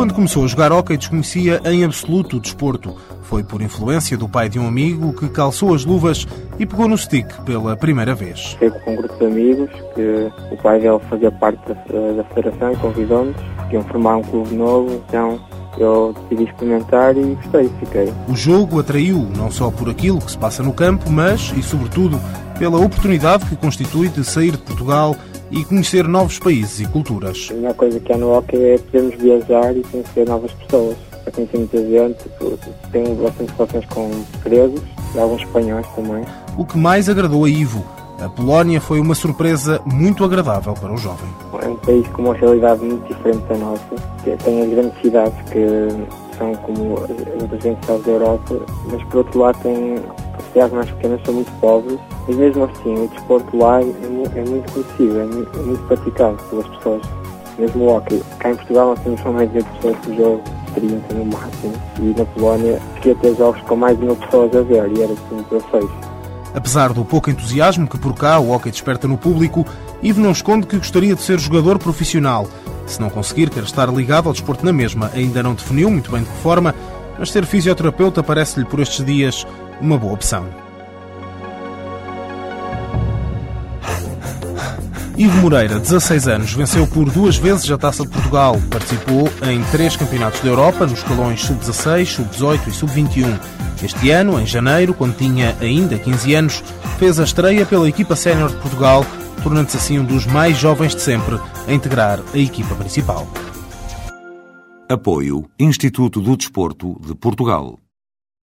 Quando começou a jogar hóquei, desconhecia em absoluto o desporto. Foi por influência do pai de um amigo que calçou as luvas e pegou no stick pela primeira vez. Foi com um grupo de amigos que o pai dele fazia parte da, da federação e convidou-nos. Iam formar um clube novo, então eu decidi experimentar e gostei, fiquei. O jogo atraiu não só por aquilo que se passa no campo, mas e sobretudo pela oportunidade que constitui de sair de Portugal e conhecer novos países e culturas. A melhor coisa que há no hockey é podermos viajar e conhecer novas pessoas. Já conheci muita gente, tenho bastante relações com presos e alguns espanhóis também. O que mais agradou a Ivo, a Polónia foi uma surpresa muito agradável para o jovem. É um país com uma realidade muito diferente da nossa. Tem as grandes cidades que são como as outras grandes da Europa, mas por outro lado tem cidades mais pequenas são muito pobres e mesmo assim o desporto lá é, é muito conhecido, é muito, é muito, praticado pelas pessoas. Mesmo o hockey. Cá em Portugal nós temos só mais de pessoas que jogam 30 no máximo e na Polónia fiquei ter jogos com mais de mil pessoas a ver e era assim perfeito. Apesar do pouco entusiasmo que por cá o hockey desperta no público, Ivo não esconde que gostaria de ser jogador profissional. Se não conseguir, quer estar ligado ao desporto na mesma. Ainda não definiu muito bem de que forma, mas ser fisioterapeuta parece-lhe por estes dias uma boa opção. Ivo Moreira, 16 anos, venceu por duas vezes a Taça de Portugal. Participou em três campeonatos da Europa, nos escalões sub-16, sub-18 e sub-21. Este ano, em janeiro, quando tinha ainda 15 anos, fez a estreia pela equipa sénior de Portugal, tornando-se assim um dos mais jovens de sempre a integrar a equipa principal. Apoio Instituto do Desporto de Portugal.